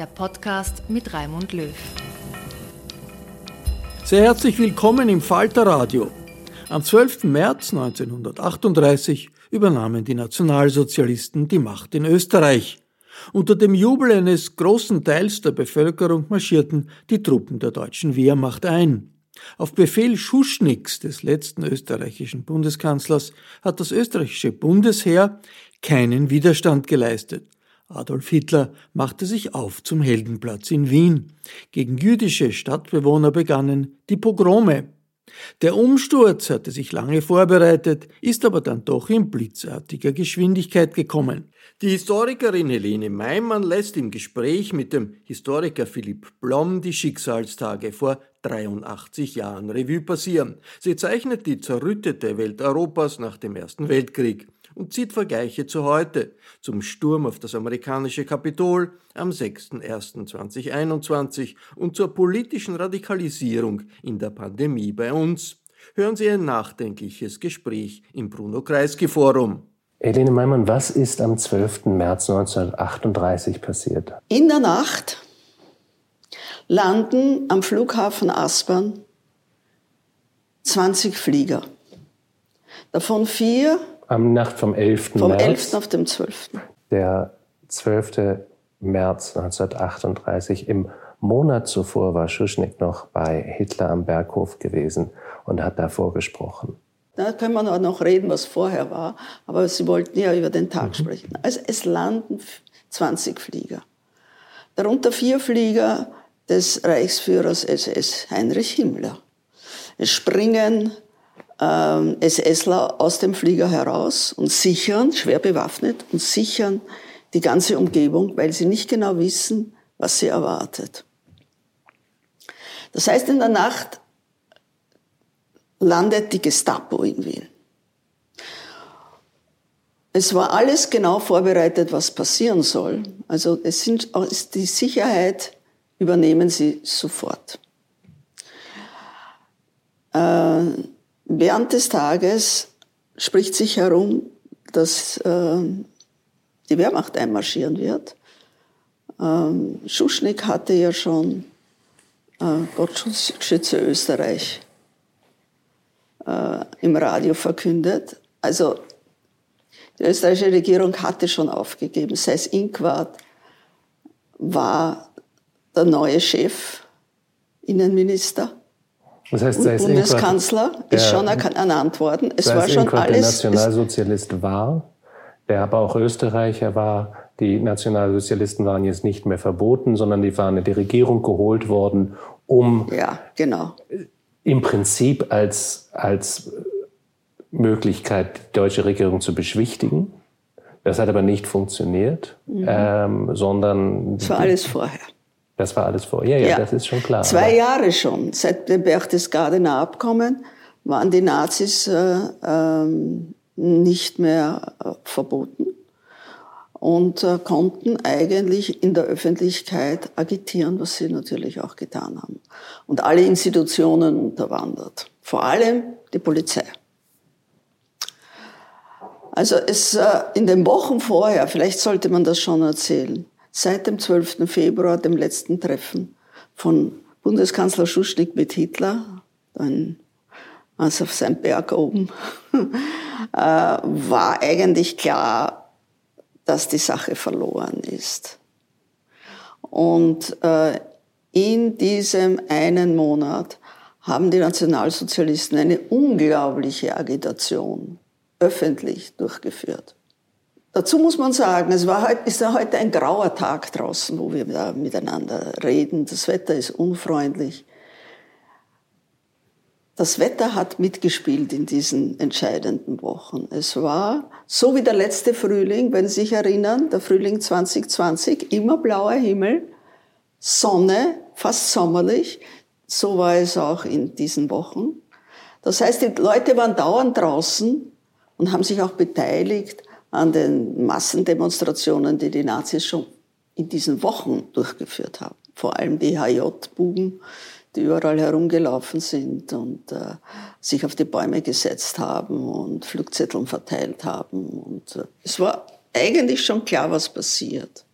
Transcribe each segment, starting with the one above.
der Podcast mit Raimund Löw. Sehr herzlich willkommen im Falter Radio. Am 12. März 1938 übernahmen die Nationalsozialisten die Macht in Österreich. Unter dem Jubel eines großen Teils der Bevölkerung marschierten die Truppen der deutschen Wehrmacht ein. Auf Befehl Schuschnigs, des letzten österreichischen Bundeskanzlers, hat das österreichische Bundesheer keinen Widerstand geleistet. Adolf Hitler machte sich auf zum Heldenplatz in Wien. Gegen jüdische Stadtbewohner begannen die Pogrome. Der Umsturz hatte sich lange vorbereitet, ist aber dann doch in blitzartiger Geschwindigkeit gekommen. Die Historikerin Helene Meimann lässt im Gespräch mit dem Historiker Philipp Blom die Schicksalstage vor 83 Jahren Revue passieren. Sie zeichnet die zerrüttete Welt Europas nach dem Ersten Weltkrieg und zieht Vergleiche zu heute, zum Sturm auf das amerikanische Kapitol am 6.01.2021 und zur politischen Radikalisierung in der Pandemie bei uns. Hören Sie ein nachdenkliches Gespräch im Bruno Kreisky Forum. Helene Meimann, was ist am 12. März 1938 passiert? In der Nacht landen am Flughafen Aspern 20 Flieger. Davon vier am Nacht vom 11. Vom März. 11. auf dem 12. Der 12. März 1938. Im Monat zuvor war Schuschnigg noch bei Hitler am Berghof gewesen und hat davor gesprochen. Da können wir noch reden, was vorher war, aber Sie wollten ja über den Tag mhm. sprechen. Also es landen 20 Flieger. Darunter vier Flieger des Reichsführers SS Heinrich Himmler. Es springen ähm, SSler aus dem Flieger heraus und sichern, schwer bewaffnet, und sichern die ganze Umgebung, weil sie nicht genau wissen, was sie erwartet. Das heißt, in der Nacht landet die Gestapo in Wien. Es war alles genau vorbereitet, was passieren soll. Also es sind, die Sicherheit übernehmen sie sofort. Äh, Während des Tages spricht sich herum, dass äh, die Wehrmacht einmarschieren wird. Ähm, Schuschnigg hatte ja schon äh, Gott schütze Österreich äh, im Radio verkündet. Also die österreichische Regierung hatte schon aufgegeben. Seiss Inquart war der neue Chef, Innenminister. Das heißt, und Bundeskanzler ist schon ernannt worden. Es war schon alles. Der Nationalsozialist war, der aber auch Österreicher war. Die Nationalsozialisten waren jetzt nicht mehr verboten, sondern die waren in die Regierung geholt worden, um ja, genau. im Prinzip als, als Möglichkeit, die deutsche Regierung zu beschwichtigen. Das hat aber nicht funktioniert, mhm. ähm, sondern. Das war alles vorher. Das war alles vorher, ja, ja, das ist schon klar. Zwei Jahre schon, seit dem Berchtesgadener Abkommen, waren die Nazis äh, ähm, nicht mehr äh, verboten und äh, konnten eigentlich in der Öffentlichkeit agitieren, was sie natürlich auch getan haben. Und alle Institutionen unterwandert, vor allem die Polizei. Also es äh, in den Wochen vorher, vielleicht sollte man das schon erzählen, seit dem 12. Februar, dem letzten Treffen von Bundeskanzler Schuschnigg mit Hitler, dann also auf seinem Berg oben, äh, war eigentlich klar, dass die Sache verloren ist. Und äh, in diesem einen Monat haben die Nationalsozialisten eine unglaubliche Agitation öffentlich durchgeführt. Dazu muss man sagen, es war, ist ja heute ein grauer Tag draußen, wo wir da miteinander reden. Das Wetter ist unfreundlich. Das Wetter hat mitgespielt in diesen entscheidenden Wochen. Es war so wie der letzte Frühling, wenn Sie sich erinnern, der Frühling 2020, immer blauer Himmel, Sonne, fast sommerlich. So war es auch in diesen Wochen. Das heißt, die Leute waren dauernd draußen und haben sich auch beteiligt an den Massendemonstrationen, die die Nazis schon in diesen Wochen durchgeführt haben. Vor allem die HJ-Buben, die überall herumgelaufen sind und äh, sich auf die Bäume gesetzt haben und Flugzetteln verteilt haben. Und äh, es war eigentlich schon klar, was passiert.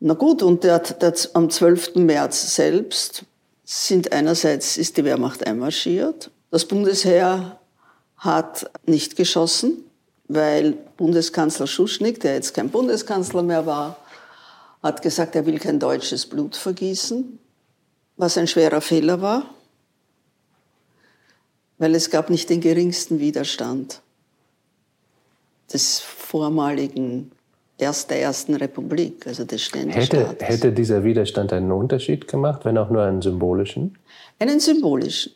Na gut, und der, der, am 12. März selbst sind einerseits ist die Wehrmacht einmarschiert. Das Bundesheer hat nicht geschossen, weil Bundeskanzler Schuschnigg, der jetzt kein Bundeskanzler mehr war, hat gesagt, er will kein deutsches Blut vergießen, was ein schwerer Fehler war, weil es gab nicht den geringsten Widerstand des vormaligen erst der ersten Republik, also des Ständestaates. Hätte, hätte dieser Widerstand einen Unterschied gemacht, wenn auch nur einen symbolischen? Einen symbolischen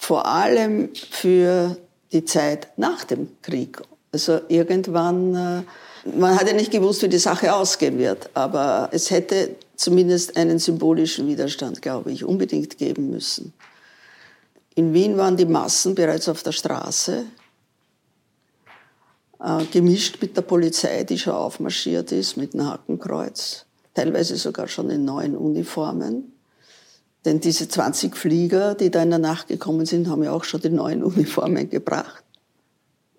vor allem für die Zeit nach dem Krieg. Also irgendwann, äh, man hat ja nicht gewusst, wie die Sache ausgehen wird, aber es hätte zumindest einen symbolischen Widerstand, glaube ich, unbedingt geben müssen. In Wien waren die Massen bereits auf der Straße, äh, gemischt mit der Polizei, die schon aufmarschiert ist, mit einem Hakenkreuz, teilweise sogar schon in neuen Uniformen. Denn diese 20 Flieger, die da in der Nacht gekommen sind, haben ja auch schon die neuen Uniformen gebracht.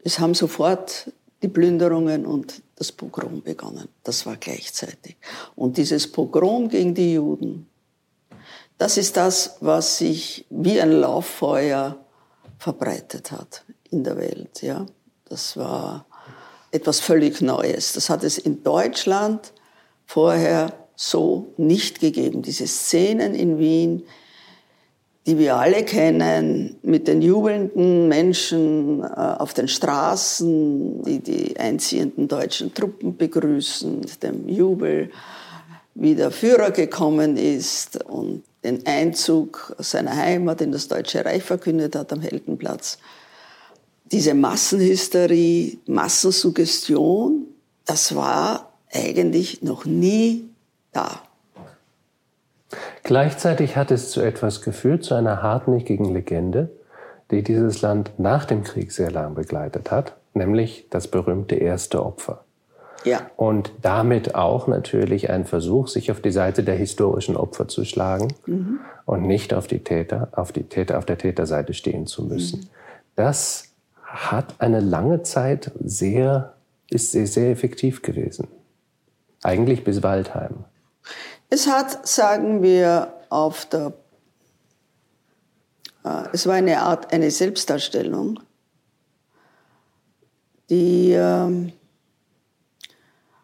Es haben sofort die Plünderungen und das Pogrom begonnen. Das war gleichzeitig. Und dieses Pogrom gegen die Juden, das ist das, was sich wie ein Lauffeuer verbreitet hat in der Welt. Ja, das war etwas völlig Neues. Das hat es in Deutschland vorher so nicht gegeben. Diese Szenen in Wien, die wir alle kennen, mit den jubelnden Menschen äh, auf den Straßen, die die einziehenden deutschen Truppen begrüßen, dem Jubel, wie der Führer gekommen ist und den Einzug seiner Heimat in das Deutsche Reich verkündet hat am Heldenplatz. Diese Massenhysterie, Massensuggestion, das war eigentlich noch nie da. Gleichzeitig hat es zu etwas geführt, zu einer hartnäckigen Legende, die dieses Land nach dem Krieg sehr lang begleitet hat, nämlich das berühmte erste Opfer. Ja. Und damit auch natürlich ein Versuch, sich auf die Seite der historischen Opfer zu schlagen mhm. und nicht auf die Täter, auf die Täter, auf der Täterseite stehen zu müssen. Mhm. Das hat eine lange Zeit sehr, ist sehr, sehr effektiv gewesen. Eigentlich bis Waldheim. Es hat, sagen wir, auf der, äh, es war eine Art, eine Selbstdarstellung, die äh,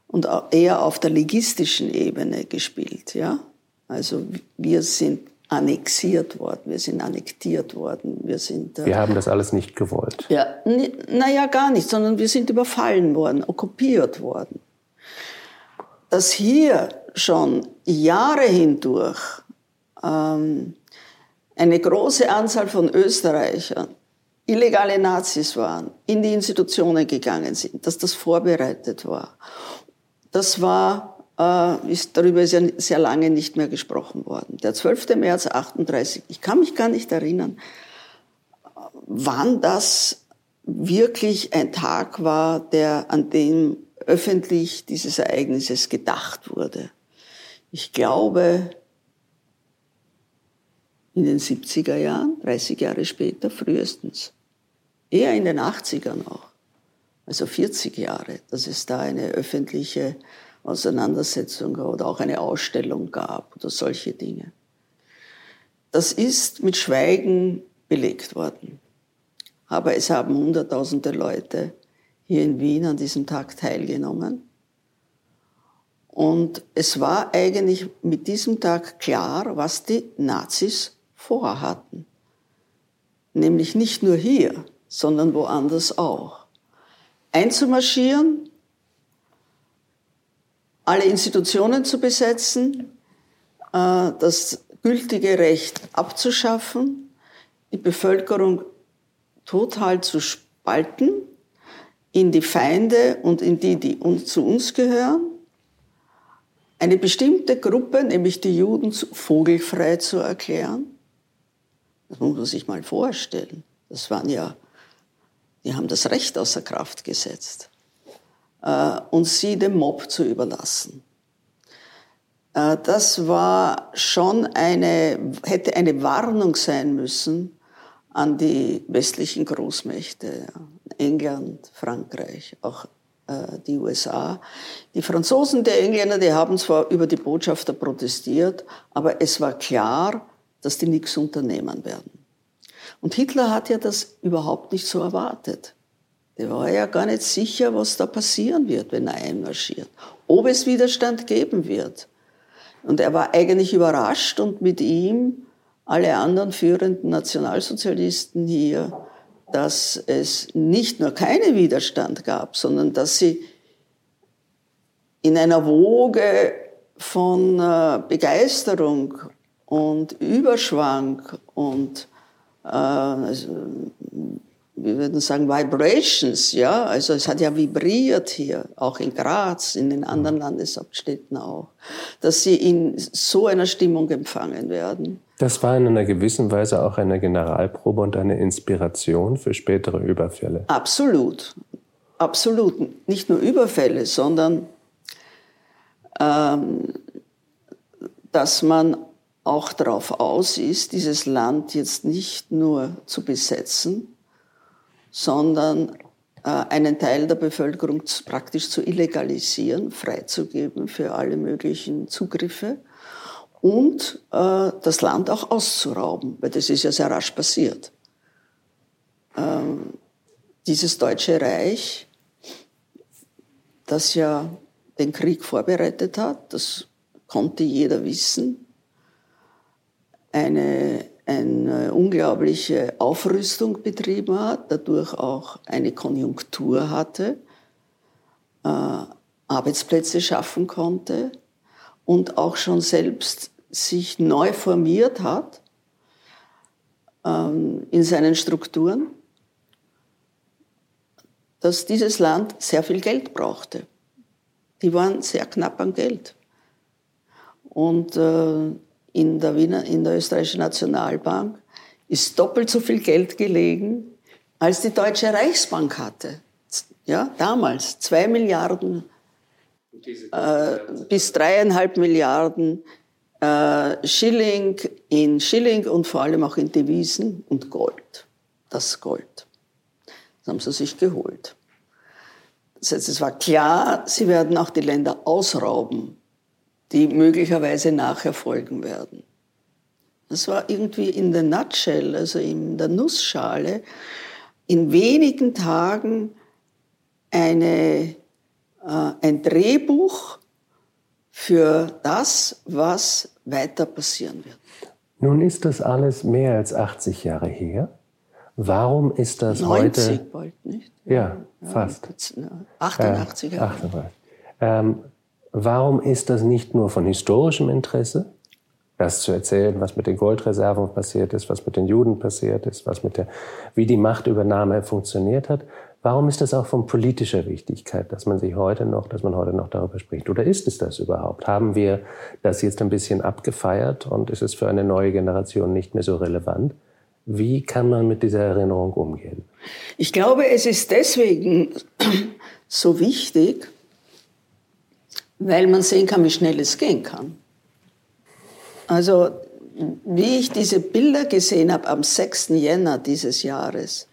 und eher auf der legistischen Ebene gespielt, ja. Also wir sind annexiert worden, wir sind annektiert worden, wir sind. Äh, wir haben das alles nicht gewollt. Ja, naja, gar nicht, sondern wir sind überfallen worden, okkupiert worden. Dass hier schon Jahre hindurch ähm, eine große Anzahl von Österreichern illegale Nazis waren, in die Institutionen gegangen sind, dass das vorbereitet war. Das war, äh, ist, darüber ist ja sehr lange nicht mehr gesprochen worden. Der 12. März 38, ich kann mich gar nicht erinnern, wann das wirklich ein Tag war, der, an dem öffentlich dieses Ereignisses gedacht wurde. Ich glaube, in den 70er Jahren, 30 Jahre später frühestens. Eher in den 80ern auch. Also 40 Jahre, dass es da eine öffentliche Auseinandersetzung oder auch eine Ausstellung gab oder solche Dinge. Das ist mit Schweigen belegt worden. Aber es haben Hunderttausende Leute hier in Wien an diesem Tag teilgenommen. Und es war eigentlich mit diesem Tag klar, was die Nazis vorhatten. Nämlich nicht nur hier, sondern woanders auch. Einzumarschieren, alle Institutionen zu besetzen, äh, das gültige Recht abzuschaffen, die Bevölkerung total zu spalten in die Feinde und in die, die zu uns gehören, eine bestimmte Gruppe, nämlich die Juden, vogelfrei zu erklären. Das muss man sich mal vorstellen. Das waren ja, die haben das Recht außer Kraft gesetzt. Äh, und sie dem Mob zu überlassen. Äh, das war schon eine, hätte eine Warnung sein müssen an die westlichen Großmächte, England, Frankreich, auch äh, die USA. Die Franzosen, die Engländer, die haben zwar über die Botschafter protestiert, aber es war klar, dass die nichts unternehmen werden. Und Hitler hat ja das überhaupt nicht so erwartet. Der war ja gar nicht sicher, was da passieren wird, wenn er einmarschiert. Ob es Widerstand geben wird. Und er war eigentlich überrascht und mit ihm alle anderen führenden Nationalsozialisten hier, dass es nicht nur keinen Widerstand gab, sondern dass sie in einer Woge von äh, Begeisterung und Überschwang und äh, also, wir würden sagen Vibrations, ja, also es hat ja vibriert hier, auch in Graz, in den anderen Landeshauptstädten auch, dass sie in so einer Stimmung empfangen werden. Das war in einer gewissen Weise auch eine Generalprobe und eine Inspiration für spätere Überfälle. Absolut, absolut. Nicht nur Überfälle, sondern ähm, dass man auch darauf aus ist, dieses Land jetzt nicht nur zu besetzen, sondern äh, einen Teil der Bevölkerung praktisch zu illegalisieren, freizugeben für alle möglichen Zugriffe und äh, das Land auch auszurauben, weil das ist ja sehr rasch passiert. Ähm, dieses Deutsche Reich, das ja den Krieg vorbereitet hat, das konnte jeder wissen, eine, eine unglaubliche Aufrüstung betrieben hat, dadurch auch eine Konjunktur hatte, äh, Arbeitsplätze schaffen konnte und auch schon selbst sich neu formiert hat ähm, in seinen Strukturen, dass dieses Land sehr viel Geld brauchte. Die waren sehr knapp an Geld. Und äh, in der, Wiener, in der österreichischen Nationalbank ist doppelt so viel Geld gelegen, als die Deutsche Reichsbank hatte. Ja, damals zwei Milliarden äh, bis dreieinhalb Milliarden äh, Schilling in Schilling und vor allem auch in Devisen und Gold. Das Gold. Das haben sie sich geholt. Das heißt, es war klar, sie werden auch die Länder ausrauben die möglicherweise nachher folgen werden. Das war irgendwie in der Nutshell, also in der Nussschale, in wenigen Tagen eine, ein Drehbuch für das, was weiter passieren wird. Nun ist das alles mehr als 80 Jahre her. Warum ist das 90 heute? bald, nicht? Ja, fast. 88 Jahre. 88. Ähm, Warum ist das nicht nur von historischem Interesse, das zu erzählen, was mit den Goldreserven passiert ist, was mit den Juden passiert ist, was mit der, wie die Machtübernahme funktioniert hat. Warum ist das auch von politischer Wichtigkeit, dass man sich heute noch, dass man heute noch darüber spricht? Oder ist es das überhaupt? Haben wir das jetzt ein bisschen abgefeiert und ist es für eine neue Generation nicht mehr so relevant? Wie kann man mit dieser Erinnerung umgehen? Ich glaube, es ist deswegen so wichtig, weil man sehen kann, wie schnell es gehen kann. Also, wie ich diese Bilder gesehen habe am 6. Jänner dieses Jahres,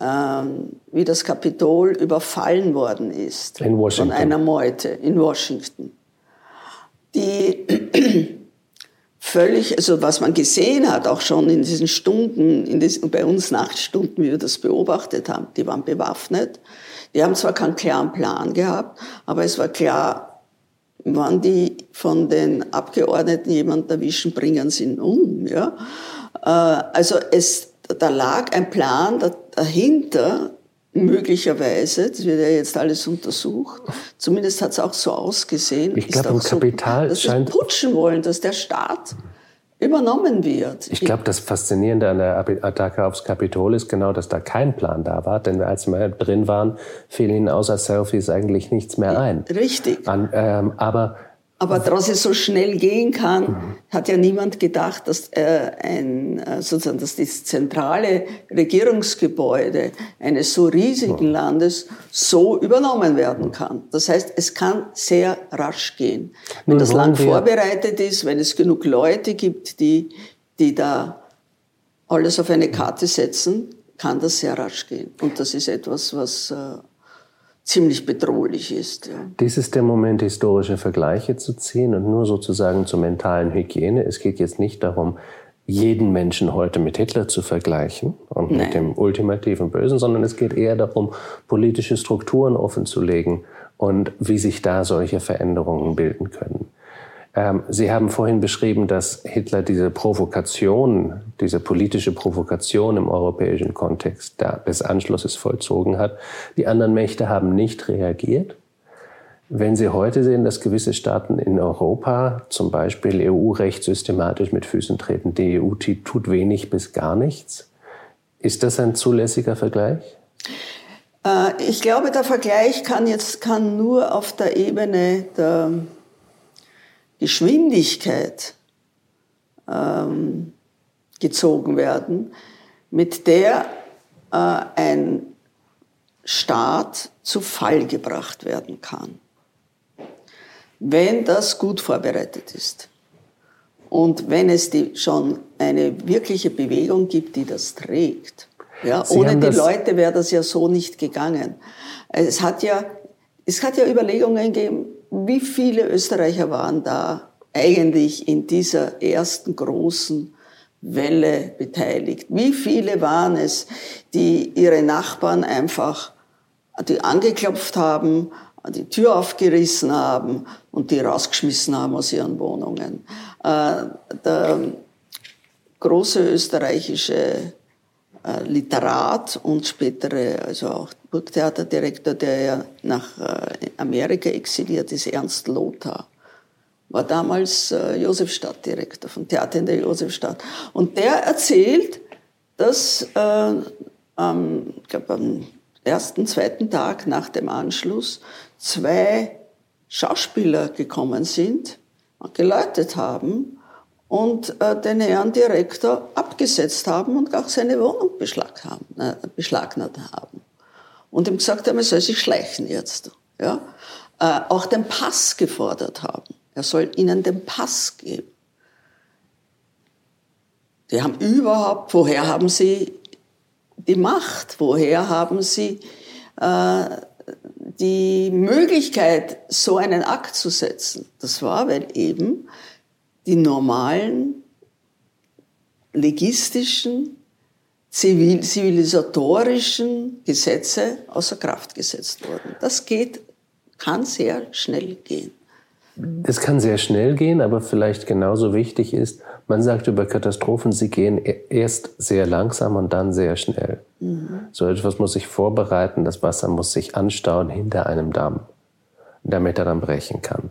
ähm, wie das Kapitol überfallen worden ist in Washington. von einer Meute in Washington, die völlig, also was man gesehen hat, auch schon in diesen Stunden, in diesen, bei uns Nachtstunden, wie wir das beobachtet haben, die waren bewaffnet. Die haben zwar keinen klaren Plan gehabt, aber es war klar, wann die von den Abgeordneten jemanden erwischen, bringen sie ihn um. Ja? Äh, also es, da lag ein Plan dahinter, möglicherweise, das wird ja jetzt alles untersucht, zumindest hat es auch so ausgesehen. Ich glaube, im Kapital so, dass scheint... putschen wollen, dass der Staat übernommen wird. Ich glaube, das Faszinierende an der Attacke aufs Kapitol ist genau, dass da kein Plan da war. Denn als wir drin waren, fiel ihnen außer Selfies eigentlich nichts mehr ein. Richtig. An, ähm, aber aber dass es so schnell gehen kann, hat ja niemand gedacht, dass äh, ein, äh, sozusagen, dass das zentrale Regierungsgebäude eines so riesigen. Landes so übernommen werden kann. Das heißt, es kann sehr rasch gehen. Wenn Nun das Land vorbereitet ist, wenn es genug Leute gibt, die, die da alles auf eine Karte setzen, kann das sehr rasch gehen. Und das ist etwas, was äh, ziemlich bedrohlich ist. Ja. Dies ist der Moment, historische Vergleiche zu ziehen und nur sozusagen zur mentalen Hygiene. Es geht jetzt nicht darum, jeden Menschen heute mit Hitler zu vergleichen und Nein. mit dem ultimativen Bösen, sondern es geht eher darum, politische Strukturen offenzulegen und wie sich da solche Veränderungen bilden können. Ähm, Sie haben vorhin beschrieben, dass Hitler diese Provokation, diese politische Provokation im europäischen Kontext des Anschlusses vollzogen hat. Die anderen Mächte haben nicht reagiert. Wenn Sie heute sehen, dass gewisse Staaten in Europa zum Beispiel EU-Recht systematisch mit Füßen treten, die EU tut wenig bis gar nichts, ist das ein zulässiger Vergleich? Äh, ich glaube, der Vergleich kann jetzt kann nur auf der Ebene der Geschwindigkeit ähm, gezogen werden, mit der äh, ein Staat zu Fall gebracht werden kann, wenn das gut vorbereitet ist. Und wenn es die, schon eine wirkliche Bewegung gibt, die das trägt. Ja, ohne die Leute wäre das ja so nicht gegangen. Es hat ja, es hat ja Überlegungen gegeben, wie viele Österreicher waren da eigentlich in dieser ersten großen Welle beteiligt? Wie viele waren es, die ihre Nachbarn einfach, die angeklopft haben, die Tür aufgerissen haben und die rausgeschmissen haben aus ihren Wohnungen? Äh, der große österreichische Literat und spätere, also auch Burgtheaterdirektor, der ja nach äh, Amerika exiliert ist, Ernst Lothar, war damals äh, Josefstadt-Direktor vom Theater in der Josefstadt. Und der erzählt, dass äh, ich glaube, am ersten, zweiten Tag nach dem Anschluss zwei Schauspieler gekommen sind, geläutet haben und äh, den Herrn Direktor abgesetzt haben und auch seine Wohnung beschlag äh, beschlagnahmt haben. Und ihm gesagt haben, er soll sich schleichen jetzt. Ja? Äh, auch den Pass gefordert haben. Er soll ihnen den Pass geben. Die haben überhaupt, woher haben sie die Macht? Woher haben sie äh, die Möglichkeit, so einen Akt zu setzen? Das war, weil eben die normalen legistischen, zivil zivilisatorischen Gesetze außer Kraft gesetzt wurden. Das geht, kann sehr schnell gehen. Es kann sehr schnell gehen, aber vielleicht genauso wichtig ist, man sagt über Katastrophen, sie gehen e-, erst sehr langsam und dann sehr schnell. Mhm. So etwas muss sich vorbereiten, das Wasser muss sich anstauen hinter einem Damm, damit er dann brechen kann.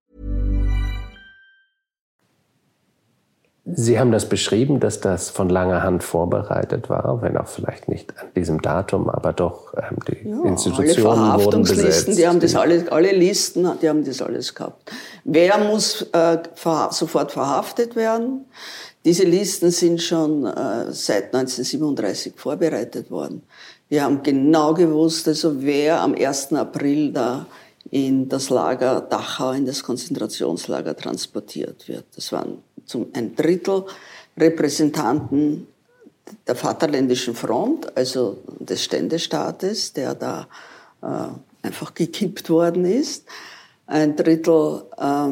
Sie haben das beschrieben, dass das von langer Hand vorbereitet war, wenn auch vielleicht nicht an diesem Datum, aber doch ähm, die Ja, Institutionen alle wurden Verhaftungslisten, besetzt. die haben das alle, alle Listen, die haben das alles gehabt. Wer muss äh, verha sofort verhaftet werden? Diese Listen sind schon äh, seit 1937 vorbereitet worden. Wir haben genau gewusst, also wer am 1. April da in das Lager Dachau, in das Konzentrationslager transportiert wird. Das waren zum ein Drittel Repräsentanten der Vaterländischen Front, also des Ständestaates, der da äh, einfach gekippt worden ist. Ein Drittel äh,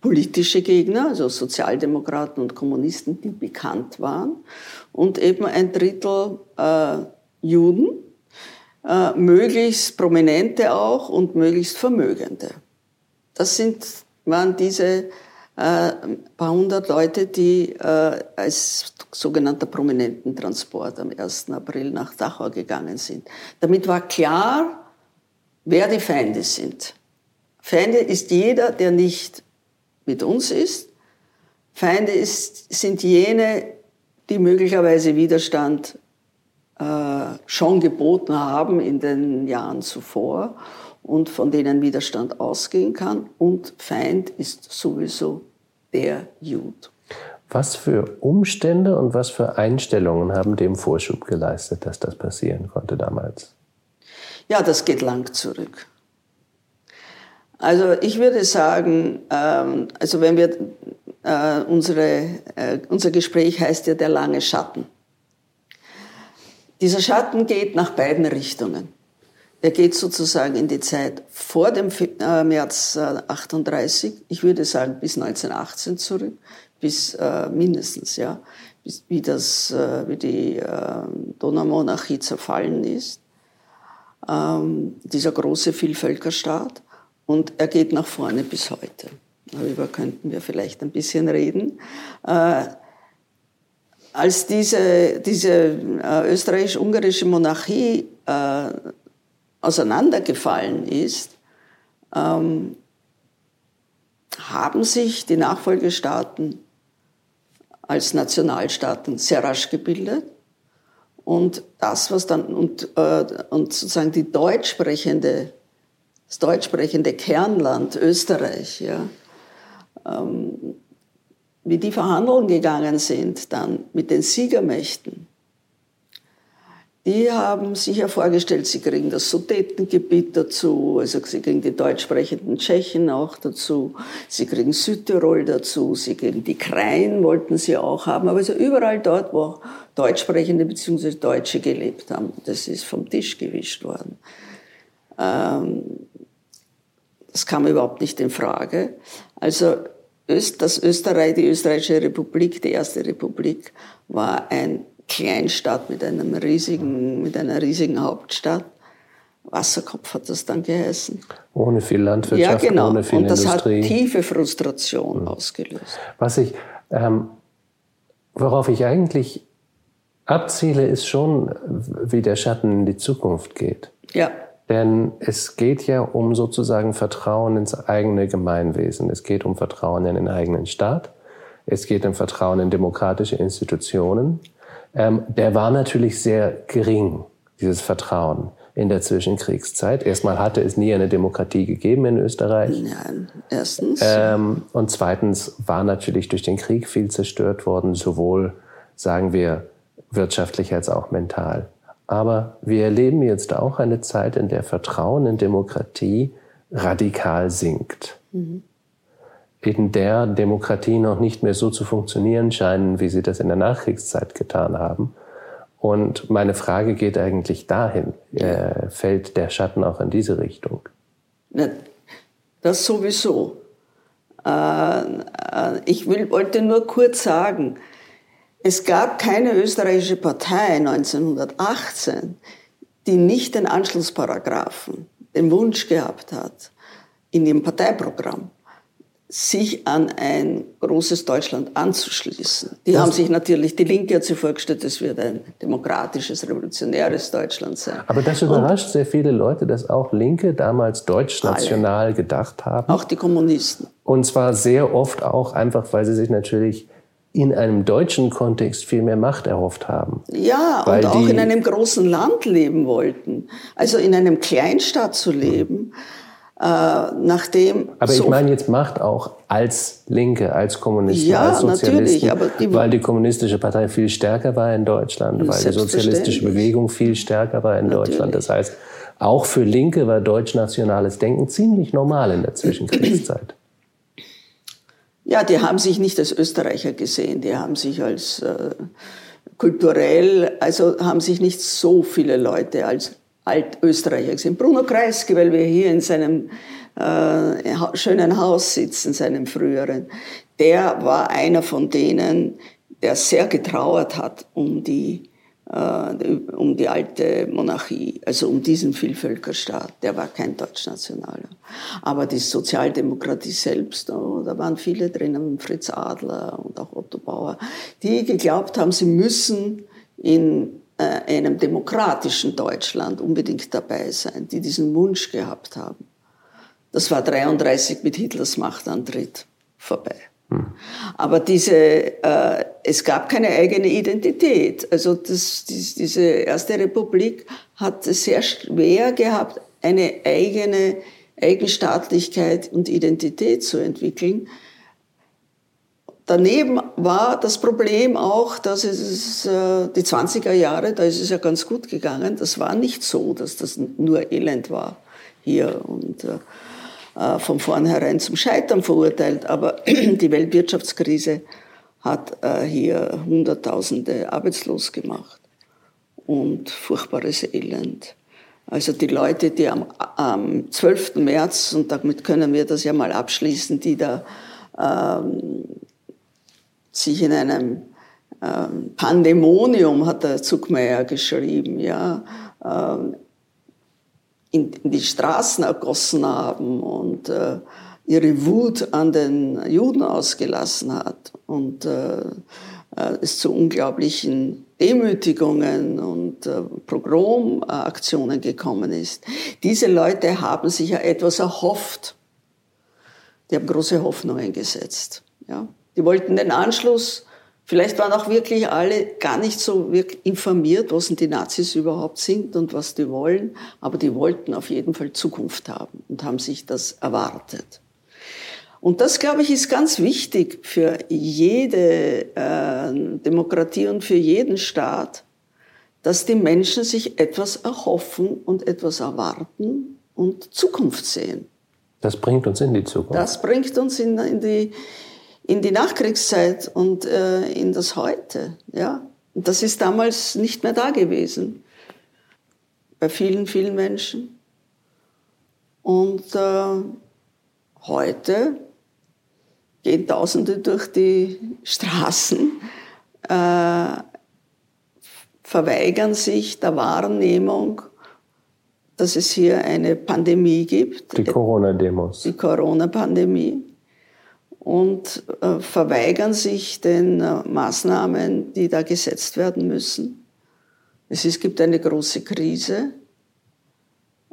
politische Gegner, also Sozialdemokraten und Kommunisten, die bekannt waren. Und eben ein Drittel äh, Juden, äh, möglichst Prominente auch und möglichst Vermögende. Das sind, waren diese äh, paar hundert Leute, die äh, als sogenannter Prominententransport am 1. April nach Dachau gegangen sind. Damit war klar, wer die Feinde sind. Feinde ist jeder, der nicht mit uns ist. Feinde ist, sind jene, die möglicherweise Widerstand äh, schon geboten haben in den Jahren zuvor und von denen Widerstand ausgehen kann. Und Feind ist sowieso der Jude. Was für Umstände und was für Einstellungen haben dem Vorschub geleistet, dass das passieren konnte damals? Ja, das geht lang zurück. Also ich würde sagen, ähm, also wenn wir äh, unsere, äh, unser Gespräch heißt ja der lange Schatten. Dieser Schatten geht nach beiden Richtungen. Er geht sozusagen in die Zeit vor dem äh, März äh, 38, ich würde sagen bis 1918 zurück, bis äh, mindestens, ja, bis, wie, das, äh, wie die äh, Donaumonarchie zerfallen ist, ähm, dieser große Vielvölkerstaat. Und er geht nach vorne bis heute. Darüber könnten wir vielleicht ein bisschen reden. Äh, als diese, diese äh, österreichisch-ungarische Monarchie äh, auseinandergefallen ist, ähm, haben sich die Nachfolgestaaten als Nationalstaaten sehr rasch gebildet. Und das, was dann, und, äh, und sozusagen die deutsch sprechende, das deutsch sprechende Kernland Österreich, ja, ähm, wie die Verhandlungen gegangen sind dann mit den Siegermächten, die haben sich ja vorgestellt, sie kriegen das Sudetengebiet dazu, also sie kriegen die deutsch sprechenden Tschechen auch dazu, sie kriegen Südtirol dazu, sie kriegen die Krain, wollten sie auch haben, aber also überall dort, wo deutsch sprechende bzw. Deutsche gelebt haben, das ist vom Tisch gewischt worden. Ähm, das kam überhaupt nicht in Frage. Also das Österreich, die Österreichische Republik, die erste Republik, war ein Kleinstadt mit, einem riesigen, mit einer riesigen Hauptstadt. Wasserkopf hat das dann geheißen. Ohne viel Landwirtschaft, ja, genau. ohne viel Und das Industrie. hat tiefe Frustration mhm. ausgelöst. Was ich, ähm, worauf ich eigentlich abziele, ist schon, wie der Schatten in die Zukunft geht. Ja. Denn es geht ja um sozusagen Vertrauen ins eigene Gemeinwesen. Es geht um Vertrauen in den eigenen Staat. Es geht um Vertrauen in demokratische Institutionen. Ähm, der war natürlich sehr gering, dieses Vertrauen in der Zwischenkriegszeit. Erstmal hatte es nie eine Demokratie gegeben in Österreich. Nein, erstens. Ähm, und zweitens war natürlich durch den Krieg viel zerstört worden, sowohl, sagen wir, wirtschaftlich als auch mental. Aber wir erleben jetzt auch eine Zeit, in der Vertrauen in Demokratie radikal sinkt. Mhm. In der Demokratie noch nicht mehr so zu funktionieren scheinen, wie sie das in der Nachkriegszeit getan haben. Und meine Frage geht eigentlich dahin, äh, fällt der Schatten auch in diese Richtung? Das sowieso. Äh, äh, ich will, wollte nur kurz sagen, es gab keine österreichische Partei 1918, die nicht den Anschlussparagraphen, den Wunsch gehabt hat, in ihrem Parteiprogramm, sich an ein großes Deutschland anzuschließen. Die das haben sich natürlich, die Linke hat sich vorgestellt, es wird ein demokratisches, revolutionäres Deutschland sein. Aber das überrascht Und sehr viele Leute, dass auch Linke damals deutschnational alle. gedacht haben. Auch die Kommunisten. Und zwar sehr oft auch einfach, weil sie sich natürlich in einem deutschen Kontext viel mehr Macht erhofft haben. Ja, und auch in einem großen Land leben wollten. Also in einem Kleinstadt zu leben. Äh, nachdem aber so ich meine jetzt Macht auch als Linke, als Kommunisten, ja, als Sozialisten, die, weil die kommunistische Partei viel stärker war in Deutschland, weil die sozialistische Bewegung viel stärker war in natürlich. Deutschland. Das heißt, auch für Linke war deutschnationales Denken ziemlich normal in der Zwischenkriegszeit. Ja, die haben sich nicht als Österreicher gesehen, die haben sich als äh, kulturell, also haben sich nicht so viele Leute als Altösterreicher gesehen. Bruno Kreisky, weil wir hier in seinem äh, schönen Haus sitzen, seinem früheren, der war einer von denen, der sehr getrauert hat um die äh, um die alte Monarchie, also um diesen Vielvölkerstaat. Der war kein Deutschnationaler. Aber die Sozialdemokratie selbst, oh, da waren viele drinnen, Fritz Adler und auch Otto Bauer, die geglaubt haben, sie müssen in einem demokratischen Deutschland unbedingt dabei sein, die diesen Wunsch gehabt haben. Das war 33 mit Hitlers Machtantritt vorbei. Aber diese, äh, es gab keine eigene Identität. Also das, dies, diese erste Republik hat es sehr schwer gehabt, eine eigene Eigenstaatlichkeit und Identität zu entwickeln. Daneben war das Problem auch, dass es äh, die 20er Jahre, da ist es ja ganz gut gegangen. Das war nicht so, dass das nur Elend war hier und äh, äh, von vornherein zum Scheitern verurteilt. Aber die Weltwirtschaftskrise hat äh, hier Hunderttausende arbeitslos gemacht und furchtbares Elend. Also die Leute, die am, am 12. März, und damit können wir das ja mal abschließen, die da ähm, sich in einem ähm, Pandemonium, hat der Zuckmeier geschrieben, ja, ähm, in, in die Straßen ergossen haben und äh, ihre Wut an den Juden ausgelassen hat und äh, äh es zu unglaublichen Demütigungen und äh, Pogromaktionen gekommen ist. Diese Leute haben sich ja etwas erhofft. Die haben große Hoffnungen gesetzt. Ja? Die wollten den Anschluss Vielleicht waren auch wirklich alle gar nicht so wirklich informiert, was die Nazis überhaupt sind und was die wollen, aber die wollten auf jeden Fall Zukunft haben und haben sich das erwartet. Und das, glaube ich, ist ganz wichtig für jede äh, Demokratie und für jeden Staat, dass die Menschen sich etwas erhoffen und etwas erwarten und Zukunft sehen. Das bringt uns in die Zukunft. Das bringt uns in, in die in die Nachkriegszeit und äh, in das Heute. Ja? Und das ist damals nicht mehr da gewesen. Bei vielen, vielen Menschen. Und äh, heute gehen Tausende durch die Straßen, äh, verweigern sich der Wahrnehmung, dass es hier eine Pandemie gibt. Die Corona-Demos. Die Corona-Pandemie und äh, verweigern sich den äh, Maßnahmen, die da gesetzt werden müssen. Es, gibt eine große Krise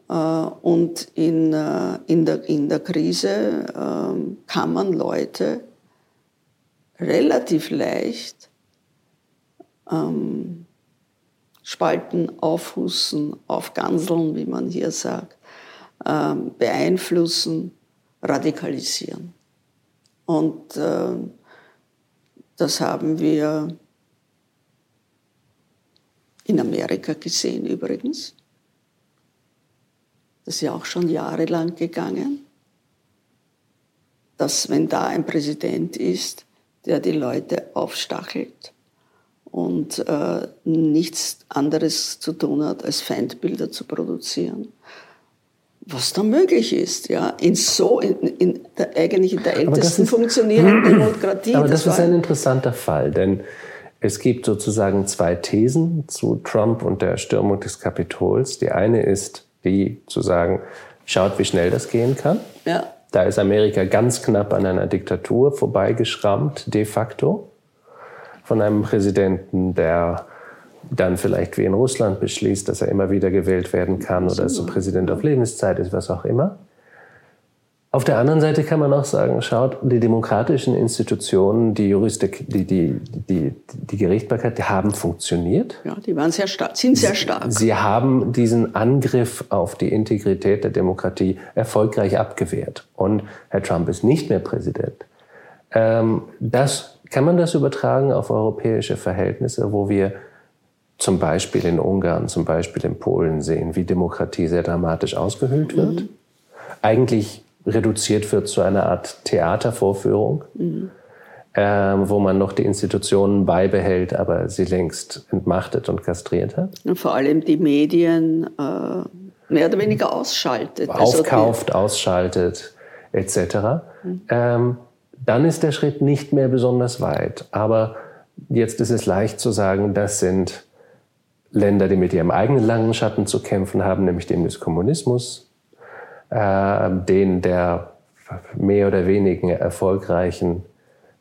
äh, und in, in, der, in der Krise ähm, kann man Leute relativ leicht ähm, spalten, aufhussen, aufganseln, wie man hier sagt, ähm, beeinflussen, radikalisieren. Und äh, das haben wir in Amerika gesehen übrigens. Das ist ja auch schon jahrelang gegangen, dass wenn da ein Präsident ist, der die Leute aufstachelt und äh, nichts anderes zu tun hat, als Feindbilder zu produzieren, was da möglich ist, ja, in so, in, in der, eigentlich in der ältesten ist, funktionierenden Demokratie. Aber das, das ist ein interessanter Fall, denn es gibt sozusagen zwei Thesen zu Trump und der Stürmung des Kapitols. Die eine ist die zu sagen, schaut, wie schnell das gehen kann. Ja. Da ist Amerika ganz knapp an einer Diktatur vorbeigeschrammt, de facto, von einem Präsidenten, der dann vielleicht wie in Russland beschließt, dass er immer wieder gewählt werden kann oder so Präsident auf Lebenszeit ist, was auch immer. Auf der anderen Seite kann man auch sagen, schaut, die demokratischen Institutionen, die Juristik, die, die, die, die Gerichtsbarkeit, die haben funktioniert. Ja, die waren sehr stark, sind sehr stark. Sie haben diesen Angriff auf die Integrität der Demokratie erfolgreich abgewehrt. Und Herr Trump ist nicht mehr Präsident. Ähm, das, kann man das übertragen auf europäische Verhältnisse, wo wir zum Beispiel in Ungarn, zum Beispiel in Polen sehen, wie Demokratie sehr dramatisch ausgehöhlt wird? Mhm. Eigentlich reduziert wird zu einer Art Theatervorführung, mhm. ähm, wo man noch die Institutionen beibehält, aber sie längst entmachtet und kastriert hat. Und vor allem die Medien äh, mehr oder weniger ausschaltet. Also Aufkauft, also ausschaltet, etc. Mhm. Ähm, dann ist der Schritt nicht mehr besonders weit. Aber jetzt ist es leicht zu sagen, das sind Länder, die mit ihrem eigenen langen Schatten zu kämpfen haben, nämlich dem des Kommunismus, äh, den der mehr oder weniger erfolgreichen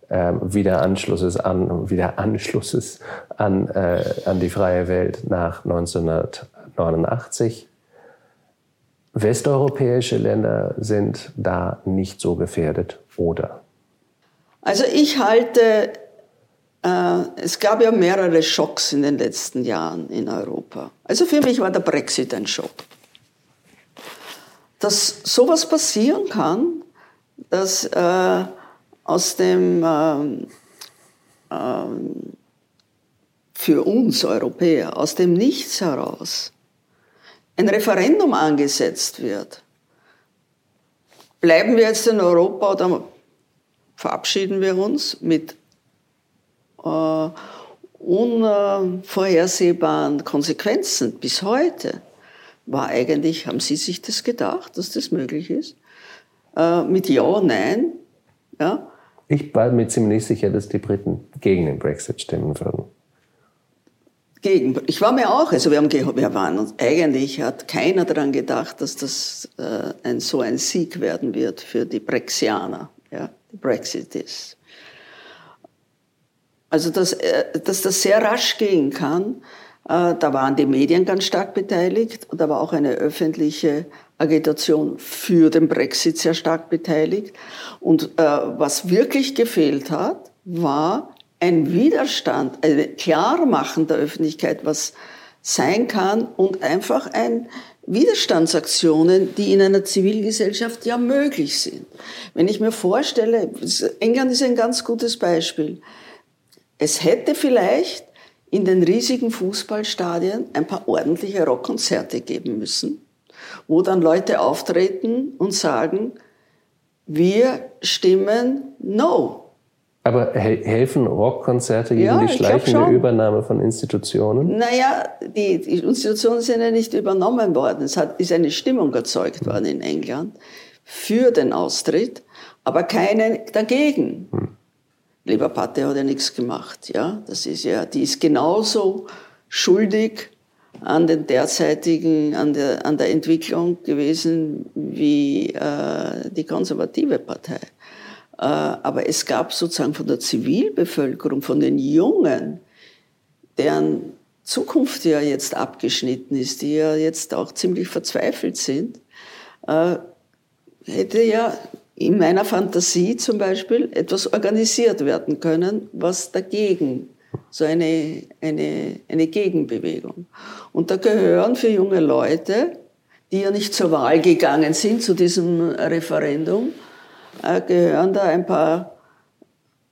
äh, Wiederanschlusses an, Wiederanschlusses an, äh, an die freie Welt nach 1989. Westeuropäische Länder sind da nicht so gefährdet, oder? Also ich halte, es gab ja mehrere Schocks in den letzten Jahren in Europa. Also für mich war der Brexit ein Schock dass sowas passieren kann, dass äh, aus dem ähm, ähm, für uns Europäer aus dem Nichts heraus ein Referendum angesetzt wird. Bleiben wir jetzt in Europa oder verabschieden wir uns mit äh, unvorhersehbaren Konsequenzen bis heute? war eigentlich, haben Sie sich das gedacht, dass das möglich ist? Äh, mit Ja, Nein? Ja? Ich war mir ziemlich sicher, dass die Briten gegen den Brexit stimmen würden. Gegen. Ich war mir auch, also wir, haben, wir waren uns, eigentlich hat keiner daran gedacht, dass das äh, ein, so ein Sieg werden wird für die Brexianer, ja, die Brexitis. Also, dass, äh, dass das sehr rasch gehen kann, äh, da waren die Medien ganz stark beteiligt und da war auch eine öffentliche Agitation für den Brexit sehr stark beteiligt. Und äh, was wirklich gefehlt hat, war ein Widerstand, ein Klarmachen der Öffentlichkeit, was sein kann und einfach ein Widerstandsaktionen, die in einer Zivilgesellschaft ja möglich sind. Wenn ich mir vorstelle, England ist ein ganz gutes Beispiel. Es hätte vielleicht in den riesigen Fußballstadien ein paar ordentliche Rockkonzerte geben müssen, wo dann Leute auftreten und sagen, wir stimmen No. Aber helfen Rockkonzerte gegen ja, die schleichende Übernahme von Institutionen? Naja, die, die, Institutionen sind ja nicht übernommen worden. Es hat, ist eine Stimmung erzeugt worden in England für den Austritt, aber keine dagegen. Hm. Lieber Patte hat ja nichts gemacht. Ja? Das ist ja, die ist genauso schuldig an den derzeitigen, an der, an der Entwicklung gewesen wie äh, die konservative Partei. Äh, aber es gab sozusagen von der Zivilbevölkerung, von den Jungen, deren Zukunft ja jetzt abgeschnitten ist, die ja jetzt auch ziemlich verzweifelt sind, äh, hätte ja in meiner Fantasie zum Beispiel etwas organisiert werden können, was dagegen, so eine, eine, eine Gegenbewegung. Und da gehören für junge Leute, die ja nicht zur Wahl gegangen sind, zu diesem Referendum, äh, gehören da ein paar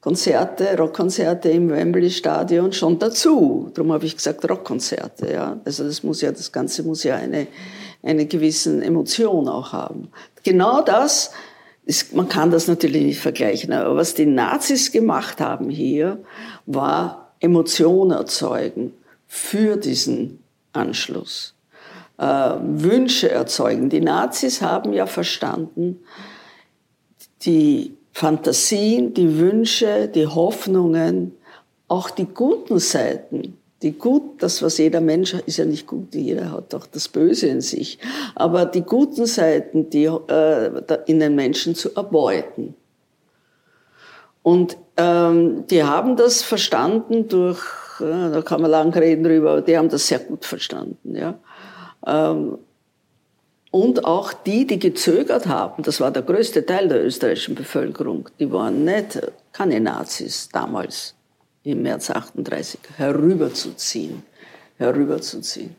Konzerte, Rockkonzerte im Wembley Stadion schon dazu. Darum habe ich gesagt Rockkonzerte. Ja. Also das muss ja, das Ganze muss ja eine, eine gewissen Emotion auch haben. Genau das ist, man kann das natürlich nicht vergleichen, aber was die Nazis gemacht haben hier, war Emotionen erzeugen für diesen Anschluss. äh, Wünsche erzeugen. Die Nazis haben ja verstanden, die Fantasien, die Wünsche, die Hoffnungen, auch die guten Seiten, die gut, das was jeder Mensch ist ja nicht gut, jeder hat auch das Böse in sich, aber die guten Seiten, die äh, in den Menschen zu erbeuten. Und ähm, die haben das verstanden durch, äh, da kann man lang reden drüber, aber die haben das sehr gut verstanden, ja. Ähm, und auch die, die gezögert haben, das war der größte Teil der österreichischen Bevölkerung, die waren nicht keine Nazis damals im März 38 herüberzuziehen, herüberzuziehen.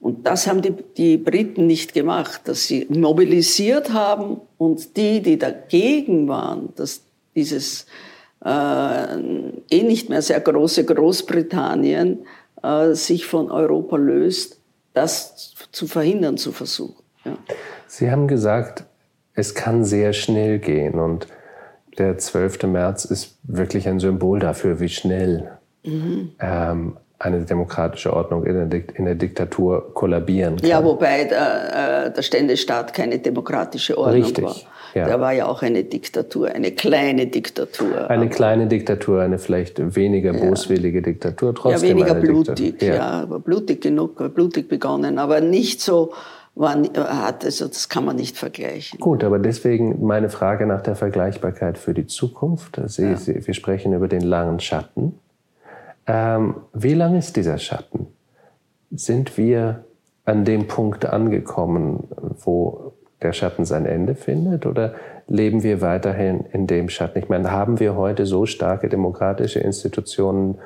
Und das haben die, die Briten nicht gemacht, dass sie mobilisiert haben und die, die dagegen waren, dass dieses äh, eh nicht mehr sehr große Großbritannien äh, sich von Europa löst, das zu verhindern zu versuchen. Ja. Sie haben gesagt, es kann sehr schnell gehen und der 12. März ist wirklich ein Symbol dafür, wie schnell mhm. ähm, eine demokratische Ordnung in der, in der, Diktatur kollabieren kann. Ja, wobei der, äh, der Ständestaat keine demokratische Ordnung Richtig, war. Ja. Der war ja auch eine Diktatur, eine kleine Diktatur. Eine kleine Diktatur, eine vielleicht weniger boswillige Diktatur, trotzdem. Ja, weniger blutig, Diktatur. ja. aber blutig genug, blutig begonnen, aber nicht so war, hat, also das kann man nicht vergleichen. Gut, aber deswegen meine Frage nach der Vergleichbarkeit für die Zukunft. Sie, ja. Wir sprechen über den langen Schatten. Ähm, wie lang ist dieser Schatten? Sind wir an dem Punkt angekommen, wo der Schatten sein Ende findet? Oder leben wir weiterhin in dem Schatten? Ich meine, haben wir heute so starke demokratische Institutionen?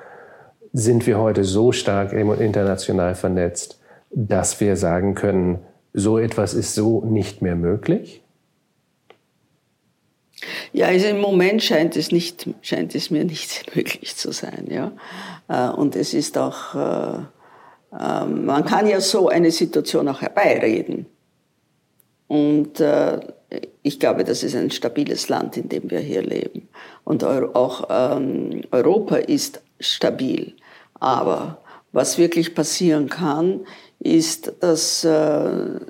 Sind wir heute so stark international vernetzt, dass wir sagen können, so etwas ist so nicht mehr möglich? Ja, also im Moment scheint es, nicht, scheint es mir nicht möglich zu sein. Ja? Äh, und es ist auch, äh, ähm, man kann ja so eine Situation auch herbeireden. Und äh, ich glaube, das ist ein stabiles Land, in dem wir hier leben. Und auch ähm, Europa ist stabil. Aber was wirklich passieren kann, ist, dass äh,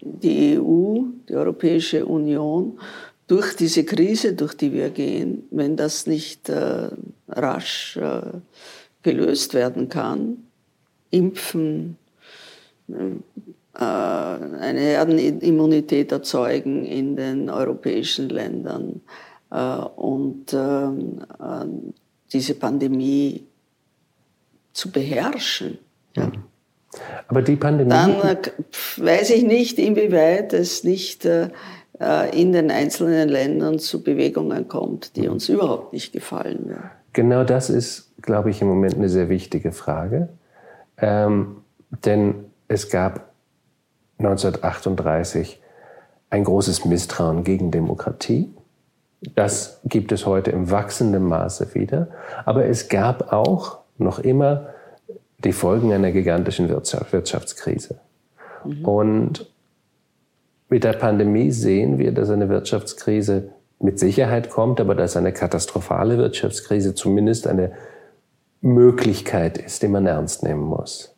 die EU, die Europäische Union, durch diese Krise, durch die wir gehen, wenn das nicht äh, rasch äh, gelöst werden kann, impfen, eine Herdenimmunität erzeugen in den europäischen Ländern und diese Pandemie zu beherrschen. Ja. Mhm. Aber die Pandemie. Dann äh, weiß ich nicht, inwieweit es nicht äh, äh, in den einzelnen Ländern zu Bewegungen kommt, die uns überhaupt nicht gefallen. Ja. Genau das ist, glaube ich, im Moment eine sehr wichtige Frage. Ähm, denn es gab 1938 ein großes Misstrauen gegen Demokratie. Das gibt es heute im wachsenden Maße wieder. Aber es gab auch noch immer die Folgen einer gigantischen Wirtschaftskrise. Mhm. Und mit der Pandemie sehen wir, dass eine Wirtschaftskrise mit Sicherheit kommt, aber dass eine katastrophale Wirtschaftskrise zumindest eine Möglichkeit ist, die man ernst nehmen muss.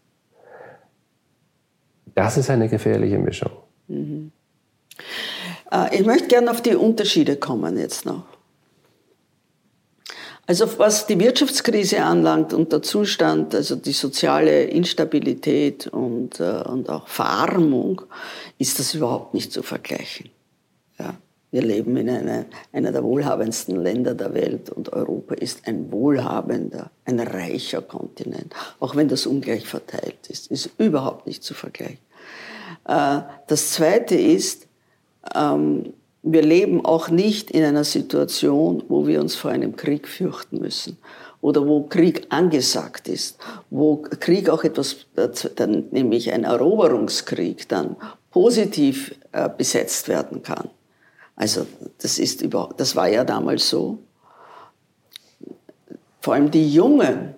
Das ist eine gefährliche Mischung. Mhm. Äh, ich möchte gerne auf die Unterschiede kommen jetzt noch. Also was die Wirtschaftskrise anlangt und der Zustand, also die soziale Instabilität und, äh, und auch Verarmung, ist das überhaupt nicht zu vergleichen. Ja. Wir leben in einer, einer der wohlhabendsten Länder der Welt und Europa ist ein wohlhabender, ein reicher Kontinent, auch wenn das ungleich verteilt ist, ist überhaupt nicht zu vergleichen. Äh, das Zweite ist, ähm, wir leben auch nicht in einer Situation, wo wir uns vor einem Krieg fürchten müssen oder wo Krieg angesagt ist, wo Krieg auch etwas, dann, nämlich ein Eroberungskrieg, dann positiv äh, besetzt werden kann. Also das ist überhaupt, das war ja damals so. Vor allem die Jungen,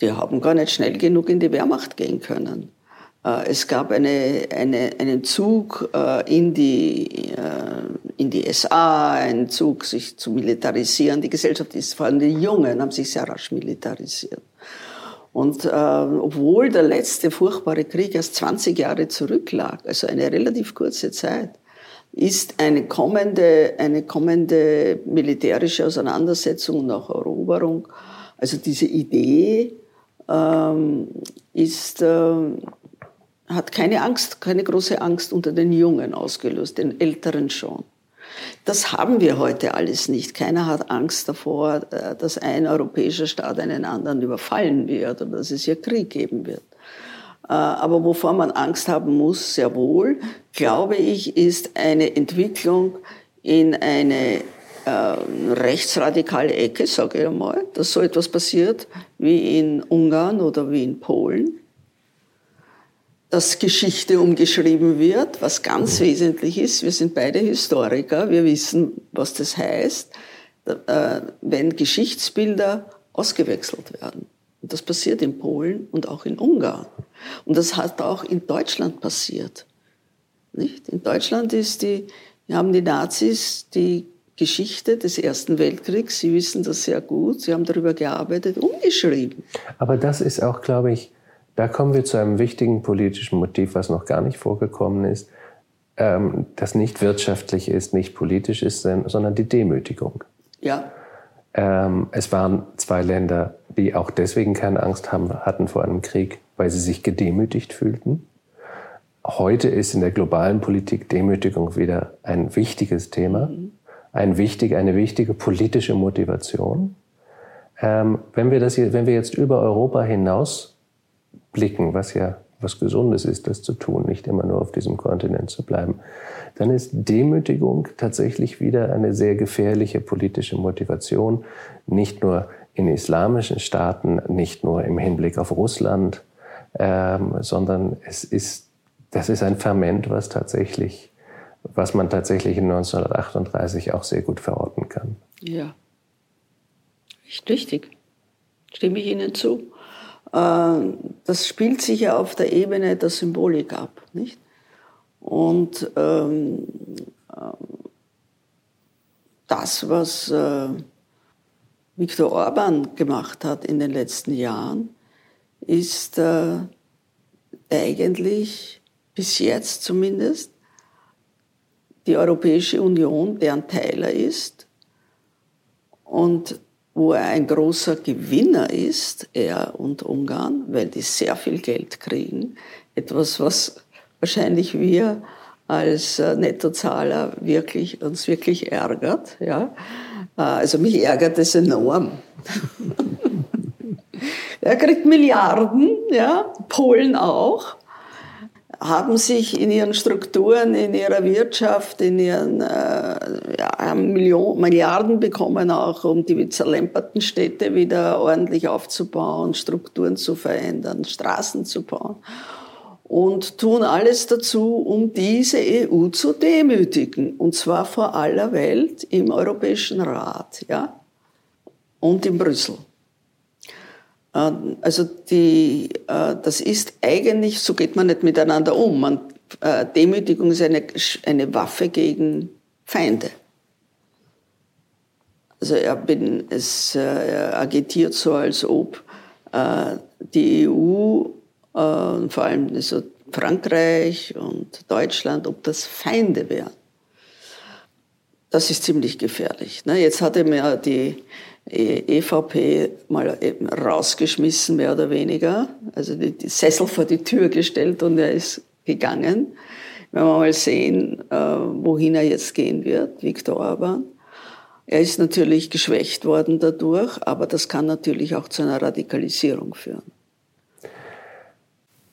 die haben gar nicht schnell genug in die Wehrmacht gehen können. Äh, es gab eine, eine, einen Zug äh, in die, äh, in die SA, einen Zug, sich zu militarisieren. Die Gesellschaft ist, vor allem die Jungen, haben sich sehr rasch militarisiert. Und äh, obwohl der letzte furchtbare Krieg erst 20 Jahre zurücklag, also eine relativ kurze Zeit, ist eine kommende, eine kommende militärische Auseinandersetzung und auch Eroberung, also diese Idee ähm, ist, äh, hat keine Angst, keine große Angst unter den Jungen ausgelöst, den Älteren schon. Das haben wir heute alles nicht. Keiner hat Angst davor, äh, dass ein europäischer Staat einen anderen überfallen wird oder dass es hier Krieg geben wird. Äh, aber wovor man Angst haben muss, sehr wohl, glaube ich, ist eine Entwicklung in eine äh, rechtsradikale Ecke, sage ich einmal, dass so etwas passiert wie in Ungarn oder wie in Polen dass Geschichte umgeschrieben wird, was ganz wesentlich ist. Wir sind beide Historiker, wir wissen, was das heißt, äh, wenn Geschichtsbilder ausgewechselt werden. Und das passiert in Polen und auch in Ungarn. Und das hat auch in Deutschland passiert. Nicht? In Deutschland ist die, haben die Nazis die Geschichte des Ersten Weltkriegs, Sie wissen das sehr gut, Sie haben darüber gearbeitet, umgeschrieben. Aber das ist auch, glaube ich, da kommen wir zu einem wichtigen politischen Motiv, was noch gar nicht vorgekommen ist, ähm, das nicht wirtschaftlich ist, nicht politisch ist, sondern die Demütigung. Ja. Ähm, es waren zwei Länder, die auch deswegen keine Angst haben, hatten vor einem Krieg, weil sie sich gedemütigt fühlten. Heute ist in der globalen Politik Demütigung wieder ein wichtiges Thema, mhm. ein wichtig, eine wichtige politische Motivation. Ähm, wenn, wir das hier, wenn wir jetzt über Europa hinaus blicken, was ja was Gesundes ist, das zu tun, nicht immer nur auf diesem Kontinent zu bleiben, dann ist Demütigung tatsächlich wieder eine sehr gefährliche politische Motivation, nicht nur in islamischen Staaten, nicht nur im Hinblick auf Russland, ähm, sondern es ist, das ist ein Ferment, was tatsächlich, was man tatsächlich in 1938 auch sehr gut verorten kann. Ja, richtig. Stimme ich Ihnen zu. Äh, das spielt sich ja auf der Ebene der Symbolik ab. Nicht? Und ähm, ähm, das, was äh, Viktor Orban gemacht hat in den letzten Jahren, ist äh, eigentlich bis jetzt zumindest die Europäische Union, deren Teiler ist und wo er ein großer Gewinner ist, er und Ungarn, weil die sehr viel Geld kriegen. Etwas, was wahrscheinlich wir als äh, Nettozahler wirklich, uns wirklich ärgert. Ja? Äh, also mich ärgert es enorm. er kriegt Milliarden, ja? Polen auch haben sich in ihren Strukturen, in ihrer Wirtschaft, in ihren äh, ja, Millionen, Milliarden bekommen, auch um die zerlemperten Städte wieder ordentlich aufzubauen, Strukturen zu verändern, Straßen zu bauen und tun alles dazu, um diese EU zu demütigen. Und zwar vor aller Welt im Europäischen Rat ja? und in Brüssel. Äh, also die, äh, das ist eigentlich, so geht man nicht miteinander um. Man, äh, Demütigung ist eine, eine Waffe gegen Feinde. Also er, bin, es, er agitiert so, als ob die EU, vor allem also Frankreich und Deutschland, ob das Feinde wären. Das ist ziemlich gefährlich. Ne? Jetzt hat er mir die EVP mal eben rausgeschmissen, mehr oder weniger. Also die, die, Sessel vor die Tür gestellt und er ist gegangen. Wenn wir mal sehen, äh, wohin er jetzt gehen wird, Viktor Orban. Er ist natürlich geschwächt worden dadurch, aber das kann natürlich auch zu einer Radikalisierung führen.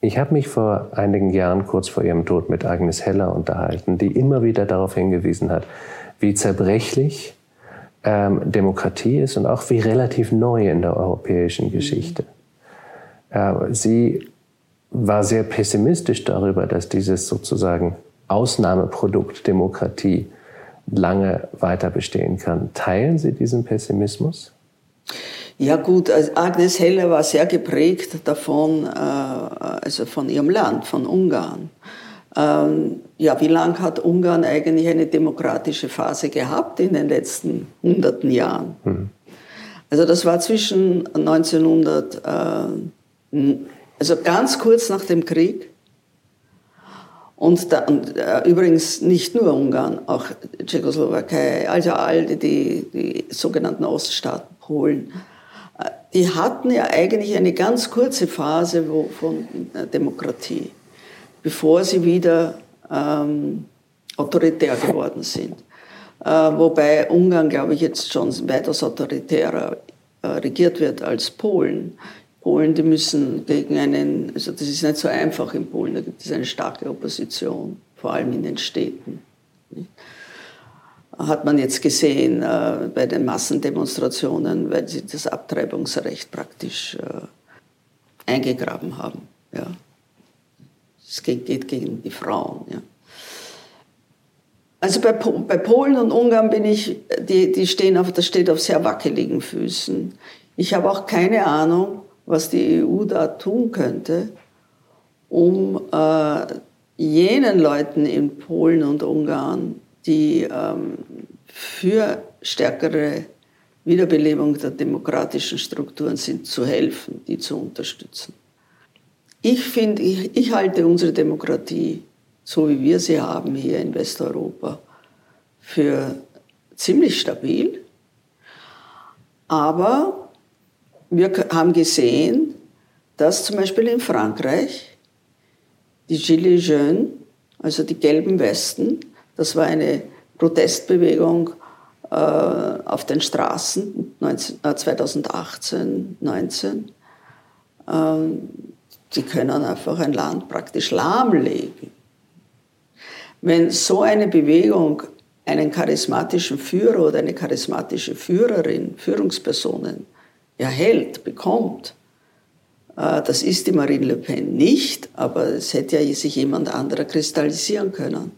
Ich habe mich vor einigen Jahren kurz vor ihrem Tod mit Agnes Heller unterhalten, die immer wieder darauf hingewiesen hat, wie zerbrechlich ähm, Demokratie ist und auch wie relativ neu in der europäischen Geschichte. Äh, sie war sehr pessimistisch darüber, dass dieses sozusagen Ausnahmeprodukt Demokratie lange weiter bestehen kann. Teilen Sie diesen Pessimismus? Ja gut, also Agnes Heller war sehr geprägt davon, äh, also von ihrem Land, von Ungarn. Ähm, ja, wie lange hat Ungarn eigentlich eine demokratische Phase gehabt in den letzten hunderten Jahren? Mhm. Also das war zwischen 1900, Also ganz kurz nach dem Krieg. Und, da, und äh, übrigens nicht nur Ungarn, auch Tschechoslowakei, also all die, die, die sogenannten Oststaaten, Polen, äh, die hatten ja eigentlich eine ganz kurze Phase wo, von äh, Demokratie, bevor sie wieder ähm, autoritär geworden sind. Äh, wobei Ungarn, glaube ich, jetzt schon weitaus autoritärer äh, regiert wird als Polen. Polen, die müssen gegen einen, also das ist nicht so einfach in Polen, da gibt es eine starke Opposition, vor allem in den Städten. Hat man jetzt gesehen äh, bei den Massendemonstrationen, weil sie das Abtreibungsrecht praktisch äh, eingegraben haben. Ja. Es geht, geht gegen die Frauen. Ja. Also bei, bei, Polen und Ungarn bin ich, die, die stehen auf, das steht auf sehr wackeligen Füßen. Ich habe auch keine Ahnung, was die EU da tun könnte, um äh, jenen Leuten in Polen und Ungarn, die ähm, für stärkere Wiederbelebung der demokratischen Strukturen sind, zu helfen, die zu unterstützen. Ich finde, ich, ich halte unsere Demokratie so wie wir sie haben hier in Westeuropa, für ziemlich stabil. Aber wir haben gesehen, dass zum Beispiel in Frankreich die Gilets jaunes, also die gelben Westen, das war eine Protestbewegung äh, auf den Straßen 19, äh, 2018, 19. Ähm, die können einfach ein Land praktisch lahmlegen. Wenn so eine Bewegung einen charismatischen Führer oder eine charismatische Führerin, Führungspersonen erhält, bekommt, äh, das ist die Marine Le Pen nicht, aber es hätte ja sich jemand anderer kristallisieren können.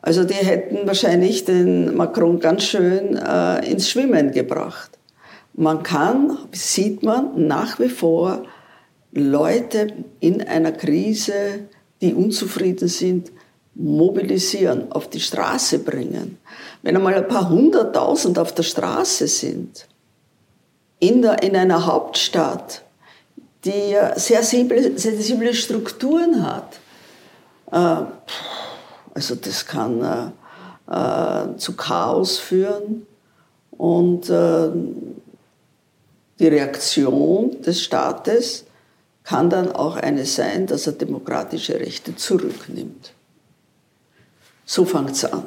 Also die hätten wahrscheinlich den Macron ganz schön äh, ins Schwimmen gebracht. Man kann, sieht man nach wie vor Leute in einer Krise, die unzufrieden sind, mobilisieren, auf die Straße bringen. Wenn einmal ein paar hunderttausend auf der Straße sind, in, der, in einer Hauptstadt, die sehr sensible, sensible Strukturen hat, äh, also das kann äh, äh, zu Chaos führen und die Reaktion des Staates kann dann auch eine sein, dass er demokratische Rechte zurücknimmt. So fängt es an.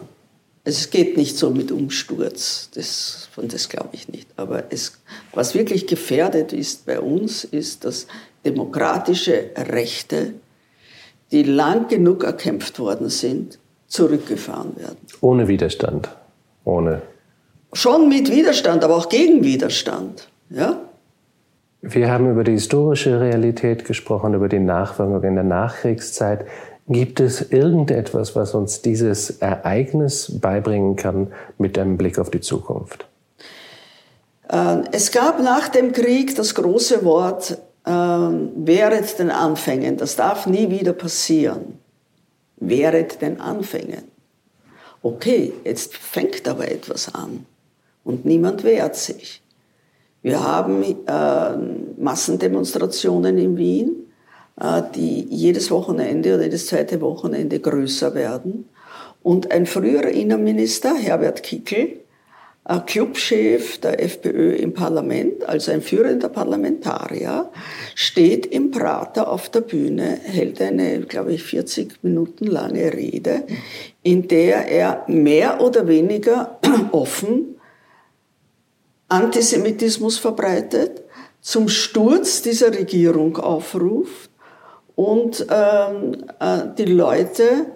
Also es geht nicht so mit Umsturz, das, von das glaube ich nicht. Aber es, was wirklich gefährdet ist bei uns, ist, dass demokratische Rechte, die lang genug erkämpft worden sind, zurückgefahren werden. Ohne Widerstand, ohne. Schon mit Widerstand, aber auch gegen Widerstand. Ja? Wir haben über die historische Realität gesprochen, über die Nachwirkung in der Nachkriegszeit. Gibt es irgendetwas, was uns dieses Ereignis beibringen kann mit einem Blick auf die Zukunft? Äh, es gab nach dem Krieg das große Wort, äh, wäret den Anfängen. Das darf nie wieder passieren. Wäret den Anfängen. Okay, jetzt fängt aber etwas an und niemand wehrt sich. Wir haben äh, Massendemonstrationen in Wien äh, die jedes Wochenende oder jedes zweite Wochenende größer werden. Und ein früherer Innenminister, Herbert Kickel, Clubchef der FPÖ im Parlament, also ein führender Parlamentarier, steht im Prater auf der Bühne, hält eine, glaube ich, 40 Minuten lange Rede, in der er mehr oder weniger offen Antisemitismus verbreitet, zum Sturz dieser Regierung aufruft und ähm, äh, die Leute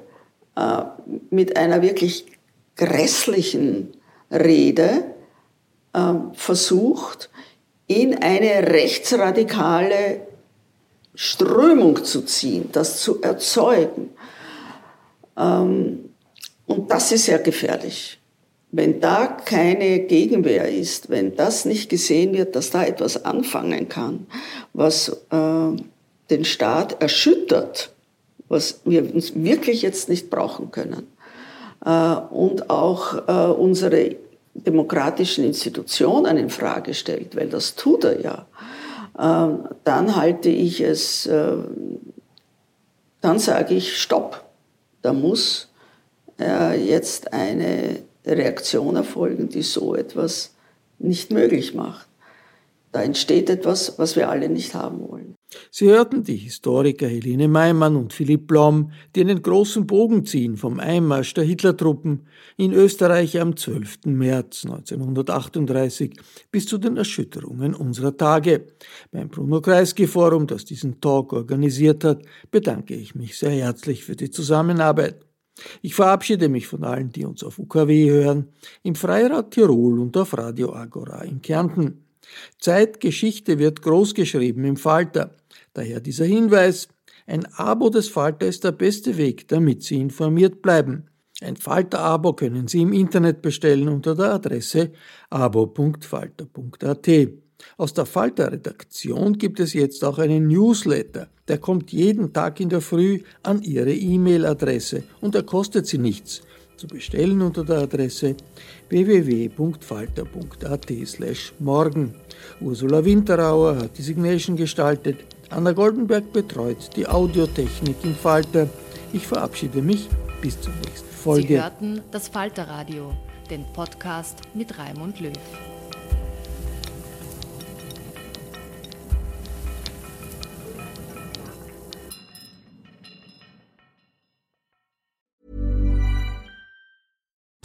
äh, mit einer wirklich grässlichen Rede äh, versucht, in eine rechtsradikale Strömung zu ziehen, das zu erzeugen. Ähm, und das ist sehr gefährlich. Wenn da keine Gegenwehr ist, wenn das nicht gesehen wird, dass da etwas anfangen kann, was äh, den Staat erschüttert, was wir uns wirklich jetzt nicht brauchen können. Äh, und auch äh, unsere demokratischen Institutionen in Frage stellt, weil das tut er ja. ähm, dann halte ich es, äh, dann sage ich Stopp. Da muss äh, jetzt eine Reaktion erfolgen, die so etwas nicht möglich macht. Da entsteht etwas, was wir alle nicht haben wollen. Sie hörten die Historiker Helene Meimann und Philipp Blom, die einen großen Bogen ziehen vom Einmarsch der Hitlertruppen in Österreich am 12. März 1938 bis zu den Erschütterungen unserer Tage. Beim Bruno Kreisky Forum, das diesen Talk organisiert hat, bedanke ich mich sehr herzlich für die Zusammenarbeit. Ich verabschiede mich von allen, die uns auf UKW hören, im Freirad Tirol und auf Radio Agora in Kärnten. Zeitgeschichte wird großgeschrieben im Falter. Daher dieser Hinweis, ein Abo des Falter ist der beste Weg, damit Sie informiert bleiben. Ein Falter-Abo können Sie im Internet bestellen unter der Adresse abo.falter.at. Aus der Falter-Redaktion gibt es jetzt auch einen Newsletter. Der kommt jeden Tag in der Früh an Ihre E-Mail-Adresse und er kostet Sie nichts. Zu bestellen unter der Adresse www.falter.at/morgen. Ursula Winterauer hat die Signation gestaltet. Anna Goldenberg betreut die Audiotechnik im Falter. Ich verabschiede mich bis zur nächsten Folge. Sie hörten das Falterradio, den Podcast mit Raimund Löw.